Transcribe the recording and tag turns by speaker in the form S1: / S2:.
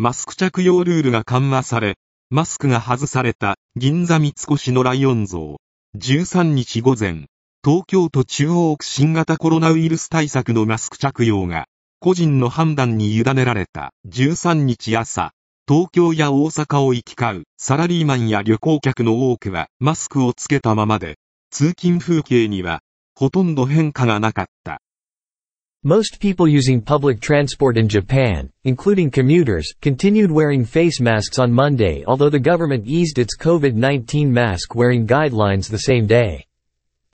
S1: マスク着用ルールが緩和され、マスクが外された銀座三越のライオン像。13日午前、東京都中央区新型コロナウイルス対策のマスク着用が、個人の判断に委ねられた13日朝、東京や大阪を行き交うサラリーマンや旅行客の多くはマスクをつけたままで、通勤風景にはほとんど変化がなかった。
S2: Most people using public transport in Japan, including commuters, continued wearing face masks on Monday although the government eased its COVID-19 mask wearing guidelines the same day.